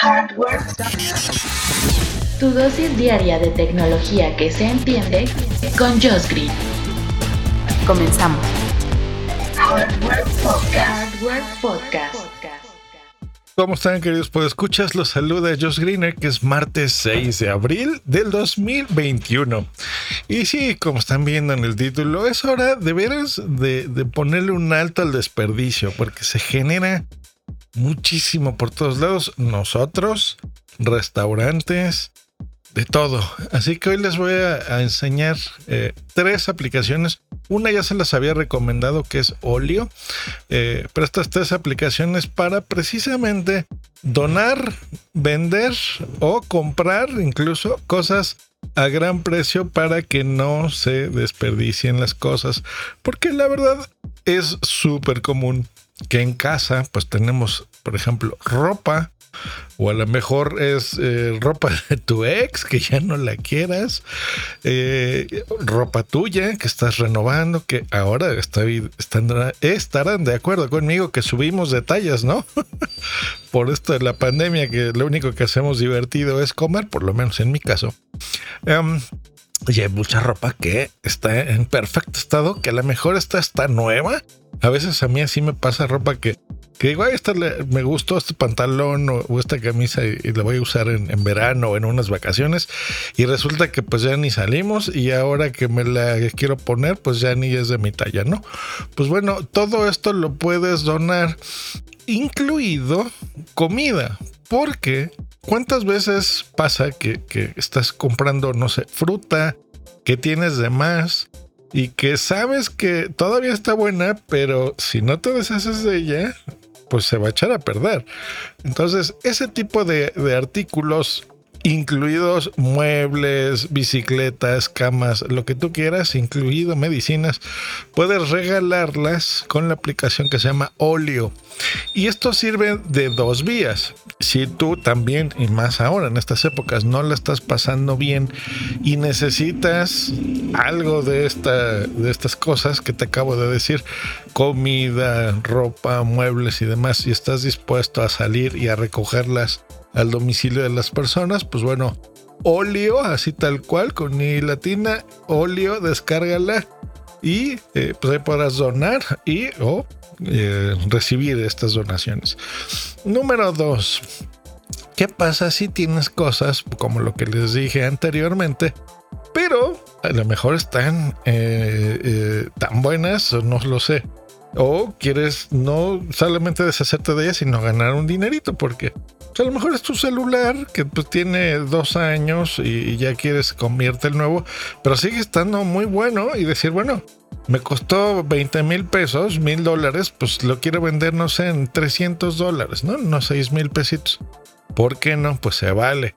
Hardware. Tu dosis diaria de tecnología que se entiende con Josh Green. Comenzamos. Hardware Podcast. Hardware Podcast. ¿Cómo están, queridos escuchas Los saluda Josh Greener, que es martes 6 de abril del 2021. Y sí, como están viendo en el título, es hora de veras de, de ponerle un alto al desperdicio, porque se genera muchísimo por todos lados. Nosotros, restaurantes, de todo. Así que hoy les voy a, enseñar eh, tres aplicaciones. Una ya se las había recomendado que es Olio, eh, pero estas tres aplicaciones para precisamente donar, vender o comprar incluso cosas a gran precio para que no se desperdicien las cosas. Porque la verdad es súper común que en casa pues tenemos, por ejemplo, ropa o a lo mejor es eh, ropa de tu ex que ya no la quieras, eh, ropa tuya que estás renovando, que ahora estoy, estarán de acuerdo conmigo que subimos detalles, ¿no? por esto de la pandemia, que lo único que hacemos divertido es comer, por lo menos en mi caso. Um, y hay mucha ropa que está en perfecto estado, que a lo mejor está, está nueva. A veces a mí así me pasa ropa que que digo, esta me gustó este pantalón o, esta camisa y, la voy a usar en, verano o en unas vacaciones y resulta que pues ya ni salimos y ahora que me la quiero poner pues ya ni es de mi talla, ¿no? Pues bueno, todo esto lo puedes donar, incluido comida, porque ¿cuántas veces pasa que, estás comprando, no sé, fruta que tienes de más? y que sabes que todavía está buena, pero si no te deshaces de ella, pues se va a echar a perder. Entonces, ese tipo de, de artículos incluidos muebles, bicicletas, camas, lo que tú quieras, incluido medicinas, puedes regalarlas con la aplicación que se llama Olio. Y esto sirve de dos vías. Si tú también, y más ahora en estas épocas, no la estás pasando bien y necesitas algo de, esta, de estas cosas que te acabo de decir, comida, ropa, muebles y demás, y estás dispuesto a salir y a recogerlas al domicilio de las personas, pues bueno, óleo, así tal cual, con mi latina, óleo, descárgala y eh, pues ahí podrás donar y o eh, recibir estas donaciones. Número dos, ¿qué pasa si tienes cosas como lo que les dije anteriormente? Pero a lo mejor están eh, tan buenas, no lo sé o quieres no solamente deshacerte de ella, sino ganar un dinerito, porque a lo mejor es tu celular que pues, tiene dos años y, ya quieres convierte el nuevo, pero sigue estando muy bueno y decir, bueno, me costó 20 mil pesos, mil dólares, pues lo quiero vender, no sé, en 300 dólares, ¿no? No 6 mil pesitos. ¿Por qué no? Pues se vale.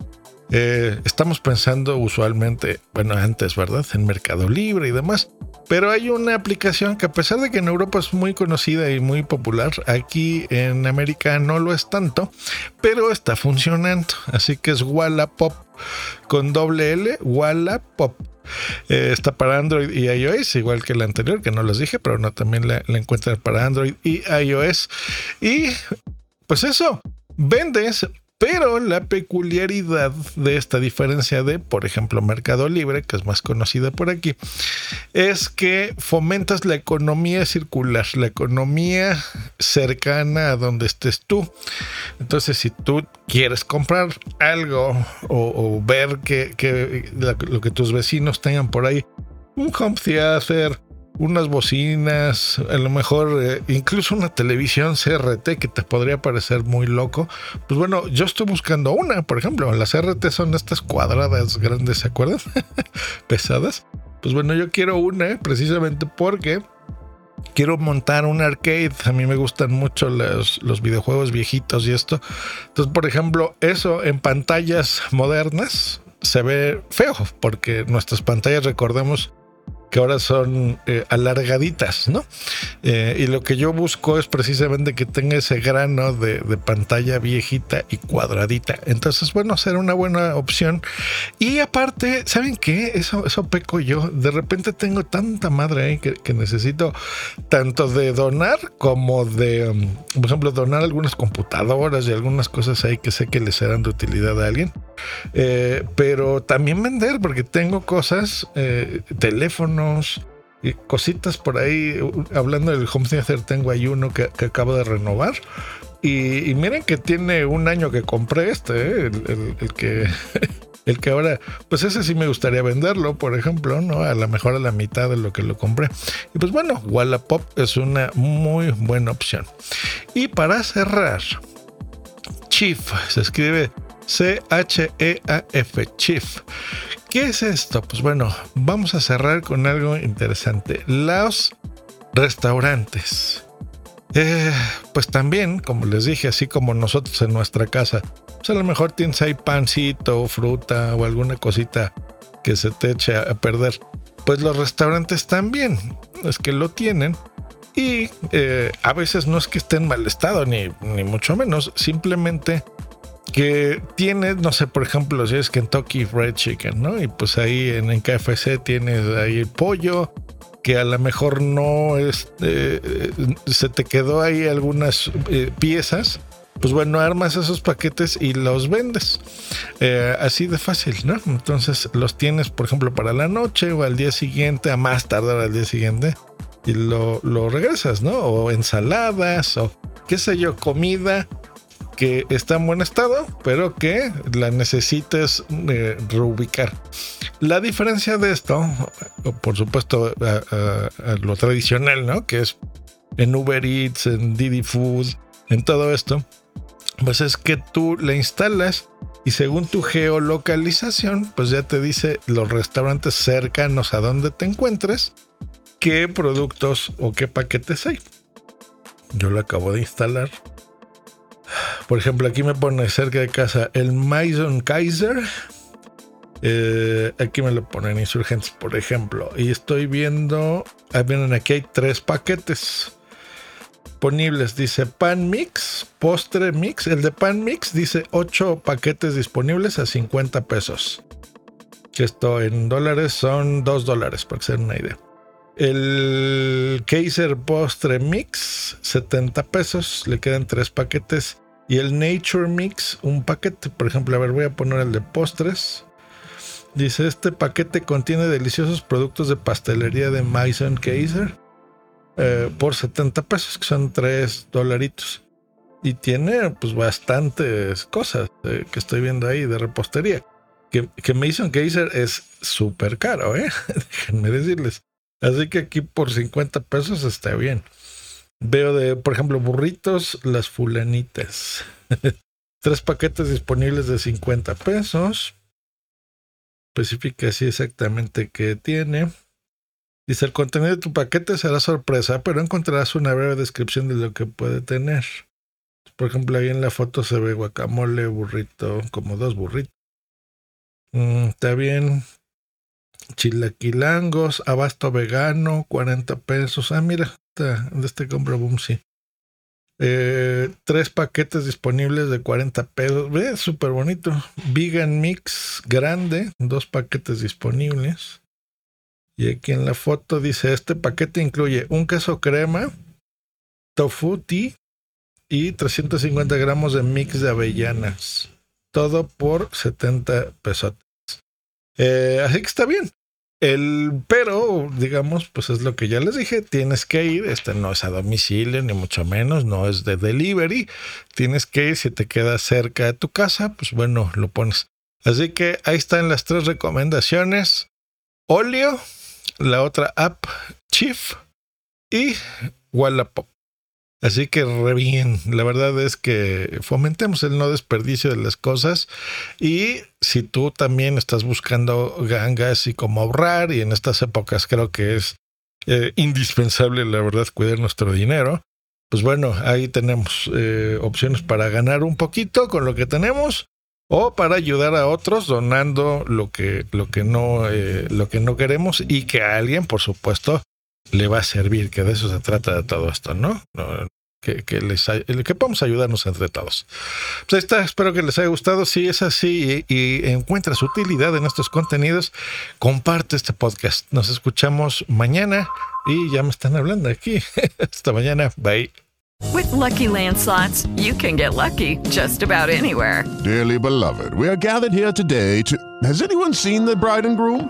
Eh, estamos pensando usualmente, bueno, antes, ¿verdad? En Mercado Libre y demás. Pero hay una aplicación que a pesar de que en Europa es muy conocida y muy popular, aquí en América no lo es tanto, pero está funcionando. Así que es Wallapop con doble L, Wallapop. Eh, está para Android y iOS, igual que la anterior, que no les dije, pero no también la, la encuentran para Android y iOS. Y pues eso, vendes pero la peculiaridad de esta diferencia de, por ejemplo, Mercado Libre, que es más conocida por aquí, es que fomentas la economía circular, la economía cercana a donde estés tú. Entonces, si tú quieres comprar algo o, ver que, lo que tus vecinos tengan por ahí, un home theater, unas bocinas, a lo mejor eh, incluso una televisión CRT que te podría parecer muy loco. Pues bueno, yo estoy buscando una, por ejemplo, las CRT son estas cuadradas grandes, ¿se acuerdan? Pesadas. Pues bueno, yo quiero una precisamente porque quiero montar un arcade. A mí me gustan mucho los, los, videojuegos viejitos y esto. Entonces, por ejemplo, eso en pantallas modernas se ve feo, porque nuestras pantallas, recordemos, que ahora son eh, alargaditas, ¿no? Eh, y lo que yo busco es precisamente que tenga ese grano de, pantalla viejita y cuadradita. Entonces, bueno, será una buena opción. Y aparte, ¿saben qué? Eso, eso peco yo. De repente tengo tanta madre ahí que, necesito tanto de donar como de, um, por ejemplo, donar algunas computadoras y algunas cosas ahí que sé que les serán de utilidad a alguien. Eh, pero también vender, porque tengo cosas, teléfonos, y cositas por ahí. Hablando del home theater, tengo ahí uno que, acabo de renovar. Y, miren que tiene un año que compré este, ¿eh? el, que. El que ahora, pues ese sí me gustaría venderlo, por ejemplo, ¿no? A lo mejor a la mitad de lo que lo compré. Y pues bueno, Wallapop es una muy buena opción. Y para cerrar, Chief, se escribe C-H-E-A-F, Chief, ¿Qué es esto? Pues bueno, vamos a cerrar con algo interesante. Los restaurantes. Eh, pues también, como les dije, así como nosotros en nuestra casa, pues a lo mejor tienes ahí pancito, fruta o alguna cosita que se te eche a perder. Pues los restaurantes también, es que lo tienen. Y eh, a veces no es que esté en mal estado, ni, ni mucho menos, simplemente que tiene, no sé, por ejemplo, si es Kentucky Fried Chicken, ¿no? Y pues ahí en, el KFC tienes ahí el pollo, que a lo mejor no es, eh, se te quedó ahí algunas eh, piezas. Pues bueno, armas esos paquetes y los vendes. Eh, así de fácil, ¿no? Entonces los tienes, por ejemplo, para la noche o al día siguiente, a más tardar al día siguiente, y lo, lo regresas, ¿no? O ensaladas, o qué sé yo, comida que está en buen estado, pero que la necesites eh, reubicar. La diferencia de esto, por supuesto, lo tradicional, ¿no? Que es en Uber Eats, en Didi Food, en todo esto, pues es que tú la instalas y según tu geolocalización, pues ya te dice los restaurantes cercanos a donde te encuentres, qué productos o qué paquetes hay. Yo lo acabo de instalar por ejemplo, aquí me pone cerca de casa el Maison Kaiser. Eh, aquí me lo ponen insurgentes, por ejemplo. Y estoy viendo. Ahí vienen aquí hay tres paquetes disponibles. Dice pan mix, postre mix. El de pan mix dice 8 paquetes disponibles a 50 pesos. Que esto en dólares son 2 dólares, para que se den una idea. El Kaiser Postre Mix, 70 pesos. Le quedan 3 paquetes. Y el Nature Mix, un paquete. Por ejemplo, a ver, voy a poner el de postres. Dice, este paquete contiene deliciosos productos de pastelería de Maison Kaiser eh, por 70 pesos, que son 3 dolaritos. Y tiene pues bastantes cosas eh, que estoy viendo ahí de repostería. Que, que Mason Kaiser es súper caro, ¿eh? Déjenme decirles. Así que aquí por 50 pesos está bien. Veo de, por ejemplo, burritos, las fulanitas. Tres paquetes disponibles de 50 pesos. Especifica así exactamente qué tiene. Dice, el contenido de tu paquete será sorpresa, pero encontrarás una breve descripción de lo que puede tener. Por ejemplo, ahí en la foto se ve guacamole, burrito, como dos burritos. Mm, está bien. Chilaquilangos, abasto vegano, 40 pesos. Ah, mira, de este compra boom, sí. Eh, tres paquetes disponibles de 40 pesos. Ve, súper bonito. Vegan Mix grande, dos paquetes disponibles. Y aquí en la foto dice, este paquete incluye un queso crema, tofu tea y 350 gramos de mix de avellanas. Todo por 70 pesos. Eh, así que está bien. El pero, digamos, pues es lo que ya les dije, tienes que ir, este no es a domicilio, ni mucho menos, no es de delivery, tienes que ir, si te queda cerca de tu casa, pues bueno, lo pones. Así que ahí están las tres recomendaciones. Olio, la otra app, Chief y Wallapop. Así que re bien, la verdad es que fomentemos el no desperdicio de las cosas y si tú también estás buscando gangas y cómo ahorrar y en estas épocas creo que es eh, indispensable, la verdad, cuidar nuestro dinero. Pues bueno, ahí tenemos eh, opciones para ganar un poquito con lo que tenemos o para ayudar a otros donando lo que, lo que, no, eh, lo que no queremos y que alguien, por supuesto, le va a servir, que de eso se trata de todo esto, ¿no? Que, que, les, que podamos ayudarnos entre todos. Pues ahí está, espero que les haya gustado. Si es así y, y encuentras utilidad en estos contenidos, comparte este podcast. Nos escuchamos mañana y ya me están hablando aquí. Hasta mañana. Bye. With lucky landslots, you can get lucky just about anywhere. Dearly beloved, we are gathered here today to. Has anyone seen the bride and groom?